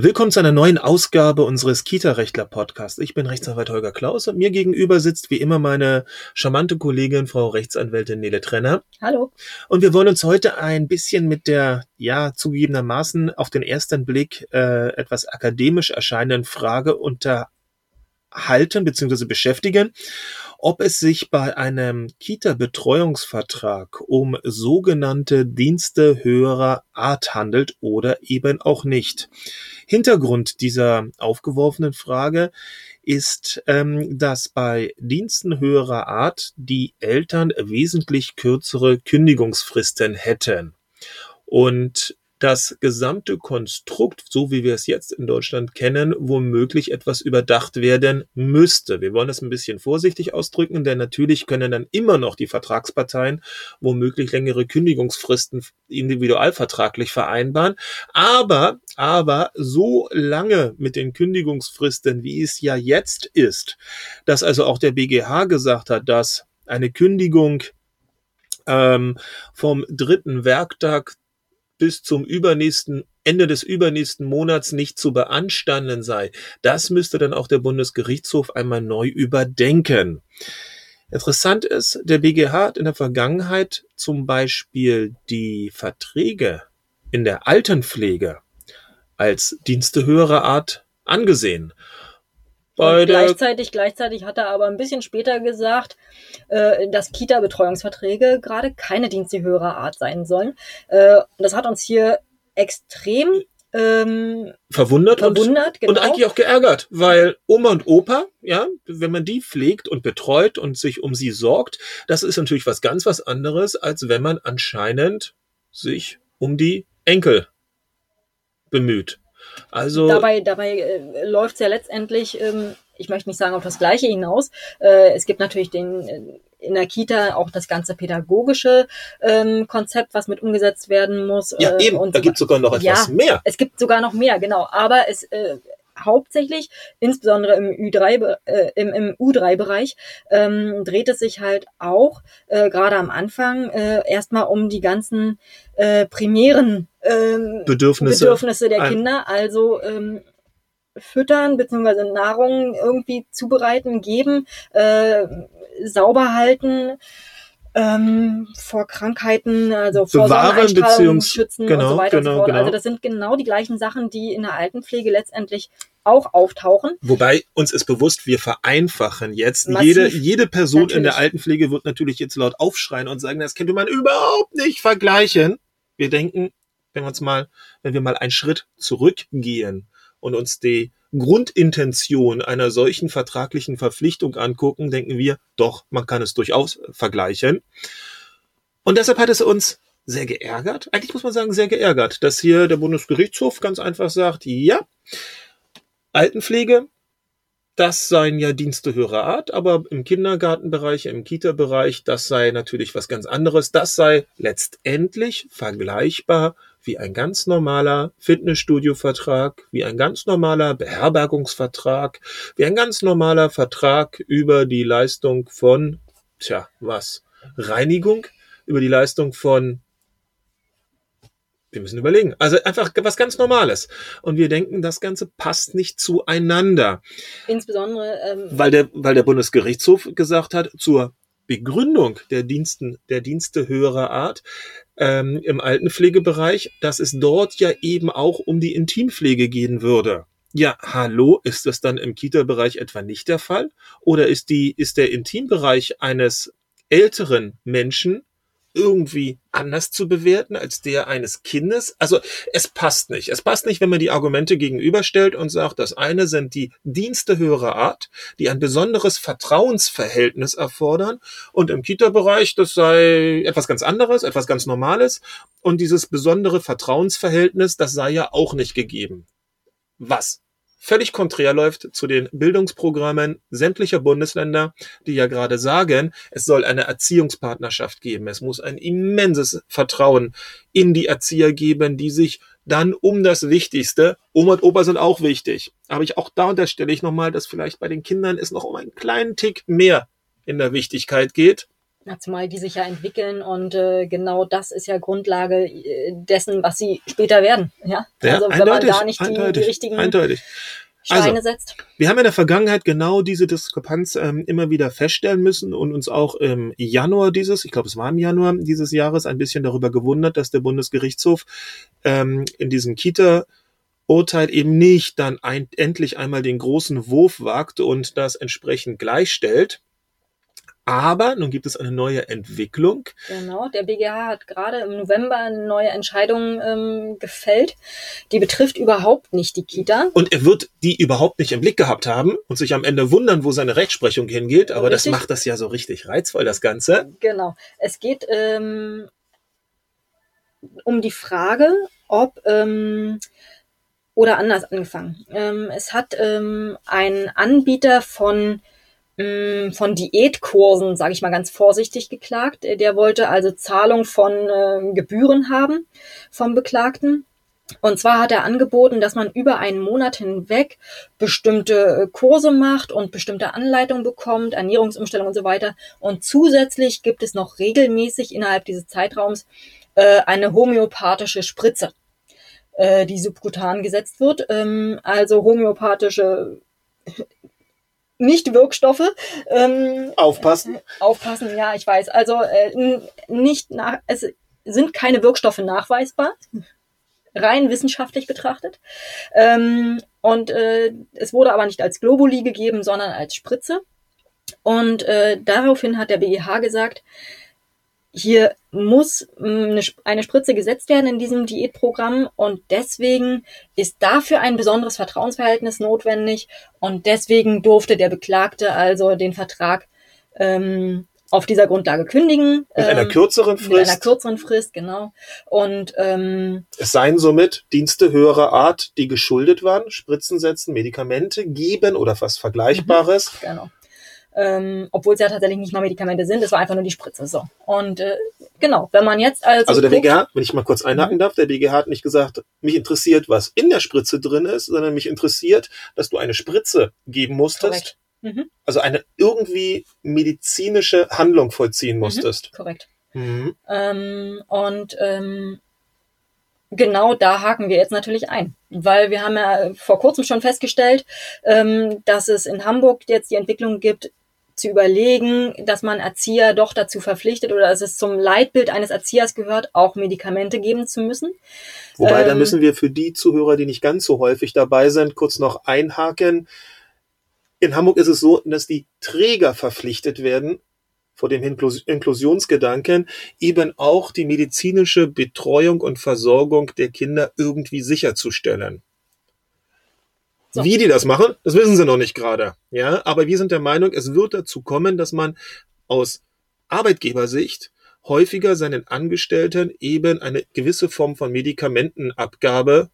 Willkommen zu einer neuen Ausgabe unseres Kita-Rechtler-Podcasts. Ich bin Rechtsanwalt Holger Klaus und mir gegenüber sitzt wie immer meine charmante Kollegin, Frau Rechtsanwältin Nele Trenner. Hallo. Und wir wollen uns heute ein bisschen mit der, ja, zugegebenermaßen auf den ersten Blick äh, etwas akademisch erscheinenden Frage unterhalten bzw. beschäftigen ob es sich bei einem Kita-Betreuungsvertrag um sogenannte Dienste höherer Art handelt oder eben auch nicht. Hintergrund dieser aufgeworfenen Frage ist, ähm, dass bei Diensten höherer Art die Eltern wesentlich kürzere Kündigungsfristen hätten. Und das gesamte Konstrukt, so wie wir es jetzt in Deutschland kennen, womöglich etwas überdacht werden müsste. Wir wollen das ein bisschen vorsichtig ausdrücken, denn natürlich können dann immer noch die Vertragsparteien womöglich längere Kündigungsfristen individualvertraglich vereinbaren. Aber, aber so lange mit den Kündigungsfristen, wie es ja jetzt ist, dass also auch der BGH gesagt hat, dass eine Kündigung ähm, vom dritten Werktag bis zum übernächsten Ende des übernächsten Monats nicht zu beanstanden sei. Das müsste dann auch der Bundesgerichtshof einmal neu überdenken. Interessant ist, der BGH hat in der Vergangenheit zum Beispiel die Verträge in der Altenpflege als Dienste höherer Art angesehen. Bei gleichzeitig, gleichzeitig hat er aber ein bisschen später gesagt, äh, dass Kita-Betreuungsverträge gerade keine Dienste höherer Art sein sollen. Äh, das hat uns hier extrem ähm, verwundert, verwundert und, genau. und eigentlich auch geärgert, weil Oma und Opa, ja, wenn man die pflegt und betreut und sich um sie sorgt, das ist natürlich was ganz was anderes, als wenn man anscheinend sich um die Enkel bemüht. Also dabei, dabei äh, läuft es ja letztendlich, ähm, ich möchte nicht sagen auf das Gleiche hinaus. Äh, es gibt natürlich den äh, in der Kita auch das ganze pädagogische ähm, Konzept, was mit umgesetzt werden muss. Ja, äh, eben. Und da gibt es sogar noch etwas ja, mehr. Es gibt sogar noch mehr, genau. Aber es äh, hauptsächlich, insbesondere im Ü3, äh, im, im U3-Bereich, ähm, dreht es sich halt auch äh, gerade am Anfang äh, erstmal um die ganzen äh, primären ähm, Bedürfnisse. Bedürfnisse der Kinder, also ähm, füttern bzw. Nahrung irgendwie zubereiten, geben, äh, sauber halten, ähm, vor Krankheiten, also vor Bewahren, beziehungs schützen genau, und so weiter genau, und so fort. Genau. Also das sind genau die gleichen Sachen, die in der Altenpflege letztendlich auch auftauchen. Wobei uns ist bewusst, wir vereinfachen jetzt. Jede, jede Person natürlich. in der Altenpflege wird natürlich jetzt laut aufschreien und sagen, das könnte man überhaupt nicht vergleichen. Wir denken, wenn wir uns mal, wenn wir mal einen Schritt zurückgehen und uns die Grundintention einer solchen vertraglichen Verpflichtung angucken, denken wir, doch, man kann es durchaus vergleichen. Und deshalb hat es uns sehr geärgert, eigentlich muss man sagen, sehr geärgert, dass hier der Bundesgerichtshof ganz einfach sagt, ja, Altenpflege, das seien ja Dienste höherer Art, aber im Kindergartenbereich, im Kita-Bereich, das sei natürlich was ganz anderes. Das sei letztendlich vergleichbar wie ein ganz normaler Fitnessstudio-Vertrag, wie ein ganz normaler Beherbergungsvertrag, wie ein ganz normaler Vertrag über die Leistung von, tja, was? Reinigung, über die Leistung von wir müssen überlegen. Also einfach was ganz Normales. Und wir denken, das Ganze passt nicht zueinander. Insbesondere, ähm, weil der, weil der Bundesgerichtshof gesagt hat, zur Begründung der Diensten, der Dienste höherer Art ähm, im Altenpflegebereich, dass es dort ja eben auch um die Intimpflege gehen würde. Ja, hallo, ist das dann im Kita-Bereich etwa nicht der Fall? Oder ist die, ist der Intimbereich eines älteren Menschen irgendwie anders zu bewerten als der eines Kindes. Also es passt nicht. Es passt nicht, wenn man die Argumente gegenüberstellt und sagt, das eine sind die Dienste höherer Art, die ein besonderes Vertrauensverhältnis erfordern und im Kita-Bereich, das sei etwas ganz anderes, etwas ganz Normales und dieses besondere Vertrauensverhältnis, das sei ja auch nicht gegeben. Was? Völlig konträr läuft zu den Bildungsprogrammen sämtlicher Bundesländer, die ja gerade sagen, es soll eine Erziehungspartnerschaft geben. Es muss ein immenses Vertrauen in die Erzieher geben, die sich dann um das Wichtigste, Oma und Opa sind auch wichtig. Aber ich auch da unterstelle ich nochmal, dass vielleicht bei den Kindern es noch um einen kleinen Tick mehr in der Wichtigkeit geht. Zumal die sich ja entwickeln und äh, genau das ist ja Grundlage äh, dessen, was sie später werden. Ja, Ja, also wenn man da nicht die, die richtigen eindeutig. Steine Also, setzt. Wir haben in der Vergangenheit genau diese Diskrepanz ähm, immer wieder feststellen müssen und uns auch im Januar dieses, ich glaube es war im Januar dieses Jahres, ein bisschen darüber gewundert, dass der Bundesgerichtshof ähm, in diesem Kita-Urteil eben nicht dann ein, endlich einmal den großen Wurf wagt und das entsprechend gleichstellt. Aber nun gibt es eine neue Entwicklung. Genau, der BGH hat gerade im November eine neue Entscheidung ähm, gefällt. Die betrifft überhaupt nicht die Kita. Und er wird die überhaupt nicht im Blick gehabt haben und sich am Ende wundern, wo seine Rechtsprechung hingeht. Aber das Richtig. macht das ja so richtig reizvoll, das Ganze. Genau. Es geht ähm, um die Frage, ob ähm, oder anders angefangen. Ähm, es hat ähm, ein Anbieter von von Diätkursen, sage ich mal ganz vorsichtig, geklagt. Äh, Der wollte also Zahlung von ähm, Gebühren haben vom Beklagten. Und zwar hat er angeboten, dass man über einen Monat hinweg bestimmte äh, Kurse macht und bestimmte Anleitungen bekommt, Ernährungsumstellung und so weiter. Und zusätzlich gibt es noch regelmäßig innerhalb dieses Zeitraums äh, eine homöopathische Spritze, äh, die subkutan gesetzt wird. Ähm, also homöopathische nicht Wirkstoffe. Ähm, Aufpassen. aufpassen, ja, ich weiß. Also äh, nicht nach, es sind keine Wirkstoffe nachweisbar, rein wissenschaftlich betrachtet. Ähm, und äh, es wurde aber nicht als Globuli gegeben, sondern als Spritze. Und äh, daraufhin hat der BGH gesagt, hier muss mh, eine, Sp- eine Spritze gesetzt werden in diesem Diätprogramm und deswegen ist dafür ein besonderes Vertrauensverhältnis notwendig und deswegen durfte der Beklagte also den Vertrag ähm, auf dieser Grundlage kündigen. Mit einer ähm, kürzeren Mit einer Frist. kürzeren Frist, genau. Und ähm, Es seien somit Dienste höherer Art, die geschuldet waren, Spritzen setzen, Medikamente geben oder was Vergleichbares. genau. Ähm, obwohl es ja tatsächlich nicht mal Medikamente sind, es war einfach nur die Spritze. So. Und äh, genau, wenn man jetzt also. Also der guckt- BGH, wenn ich mal kurz einhaken darf, der BGH hat nicht gesagt, mich interessiert, was in der Spritze drin ist, sondern mich interessiert, dass du eine Spritze geben musstest. Mhm, also eine irgendwie medizinische Handlung vollziehen musstest. korrekt. Mhm. Ähm, und ähm, genau da haken wir jetzt natürlich ein. Weil wir haben ja vor kurzem schon festgestellt, ähm, dass es in Hamburg jetzt die Entwicklung gibt, zu überlegen, dass man Erzieher doch dazu verpflichtet oder dass es zum Leitbild eines Erziehers gehört, auch Medikamente geben zu müssen. Wobei, da Ähm, müssen wir für die Zuhörer, die nicht ganz so häufig dabei sind, kurz noch einhaken. In Hamburg ist es so, dass die Träger verpflichtet werden, vor dem Inklus- Inklusionsgedanken, eben auch die medizinische Betreuung und Versorgung der Kinder irgendwie sicherzustellen. So. Wie die das machen, das wissen sie noch nicht gerade. Ja, aber wir sind der Meinung, es wird dazu kommen, dass man aus Arbeitgebersicht häufiger seinen Angestellten eben eine gewisse Form von Medikamentenabgabe,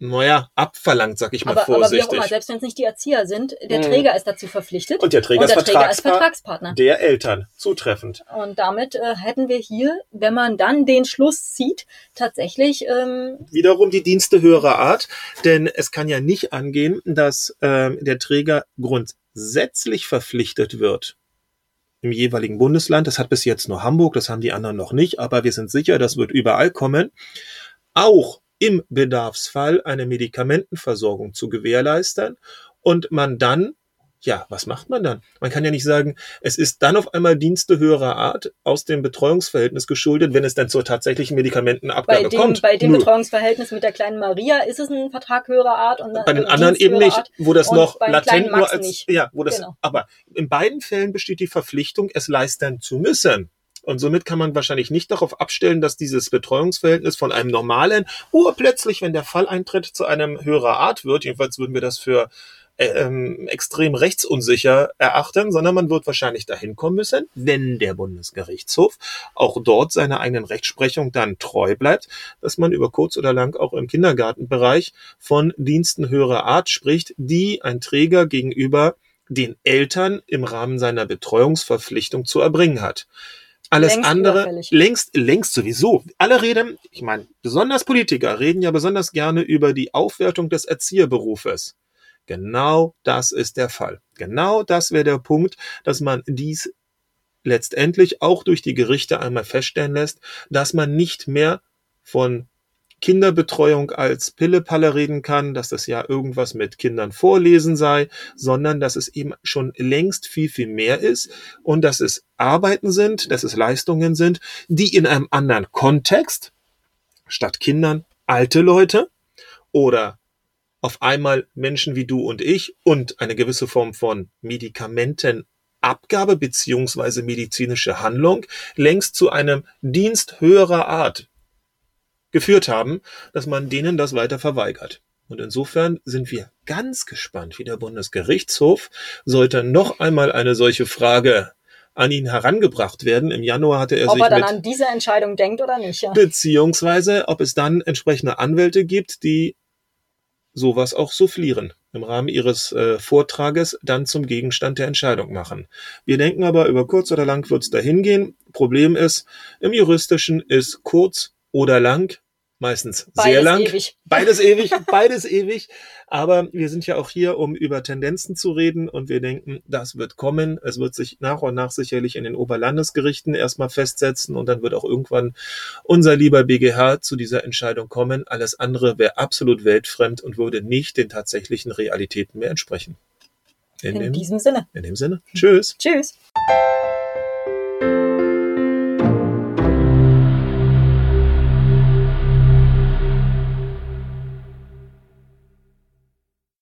naja, abverlangt, sag ich mal Aber, aber wie auch vorsichtig. immer, selbst wenn es nicht die Erzieher sind, der Mhm. Träger ist dazu verpflichtet. Und der Träger, und der ist, Träger ist Vertragspa- Vertragspartner. der Eltern. Zutreffend. Und damit äh, hätten wir hier, wenn man dann den Schluss zieht, tatsächlich ähm, Wiederum die Dienste höherer Art, denn es kann ja nicht angehen, dass ähm, der Träger grundsätzlich verpflichtet wird im jeweiligen Bundesland. Das hat bis jetzt nur Hamburg, das haben die anderen noch nicht, aber wir sind sicher, das wird überall kommen. Auch im Bedarfsfall eine Medikamentenversorgung zu gewährleisten und man dann ja, was macht man dann? Man kann ja nicht sagen, es ist dann auf einmal Dienste höherer Art aus dem Betreuungsverhältnis geschuldet, wenn es dann zur tatsächlichen bei Medikamentenabgabe dem, kommt. bei dem Nö. Betreuungsverhältnis mit der kleinen Maria ist es ein Vertrag höherer Art und bei den anderen eben nicht, Art. wo das noch latent nur als nicht. ja, wo das Genau. aber in beiden Fällen besteht die Verpflichtung, es leisten zu müssen. Und somit kann man wahrscheinlich nicht darauf abstellen, dass dieses Betreuungsverhältnis von einem normalen urplötzlich, wenn der Fall eintritt, zu einem höherer Art wird. Jedenfalls würden wir das für äh, ähm, extrem rechtsunsicher erachten, sondern man wird wahrscheinlich dahin kommen müssen, wenn der Bundesgerichtshof auch dort seiner eigenen Rechtsprechung dann treu bleibt, dass man über kurz oder lang auch im Kindergartenbereich von Diensten höherer Art spricht, die ein Träger gegenüber den Eltern im Rahmen seiner Betreuungsverpflichtung zu erbringen hat. Alles Längst andere überfällig. längst längst sowieso. Alle reden, ich meine, besonders Politiker reden ja besonders gerne über die Aufwertung des Erzieherberufes. Genau das ist der Fall. Genau das wäre der Punkt, dass man dies letztendlich auch durch die Gerichte einmal feststellen lässt, dass man nicht mehr von Kinderbetreuung als Pillepalle reden kann, dass das ja irgendwas mit Kindern vorlesen sei, sondern dass es eben schon längst viel, viel mehr ist und dass es Arbeiten sind, dass es Leistungen sind, die in einem anderen Kontext statt Kindern alte Leute oder auf einmal Menschen wie du und ich und eine gewisse Form von Medikamentenabgabe beziehungsweise medizinische Handlung längst zu einem Dienst höherer Art geführt haben, dass man denen das weiter verweigert. Und insofern sind wir ganz gespannt, wie der Bundesgerichtshof sollte noch einmal eine solche Frage an ihn herangebracht werden. Im Januar hatte er ob sich er dann mit, an diese Entscheidung denkt oder nicht. Ja. beziehungsweise ob es dann entsprechende Anwälte gibt, die sowas auch soufflieren, im Rahmen ihres äh, Vortrages dann zum Gegenstand der Entscheidung machen. Wir denken aber, über kurz oder lang wird es dahin gehen. Problem ist, im Juristischen ist kurz oder lang, meistens Beides sehr lang. ewig. Beides ewig, beides ewig. Aber wir sind ja auch hier, um über Tendenzen zu reden und wir denken, das wird kommen. Es wird sich nach und nach sicherlich in den Oberlandesgerichten erstmal festsetzen und dann wird auch irgendwann unser lieber BGH zu dieser Entscheidung kommen. Alles andere wäre absolut weltfremd und würde nicht den tatsächlichen Realitäten mehr entsprechen. In dem, diesem Sinne. in dem Sinne. Tschüss. Tschüss.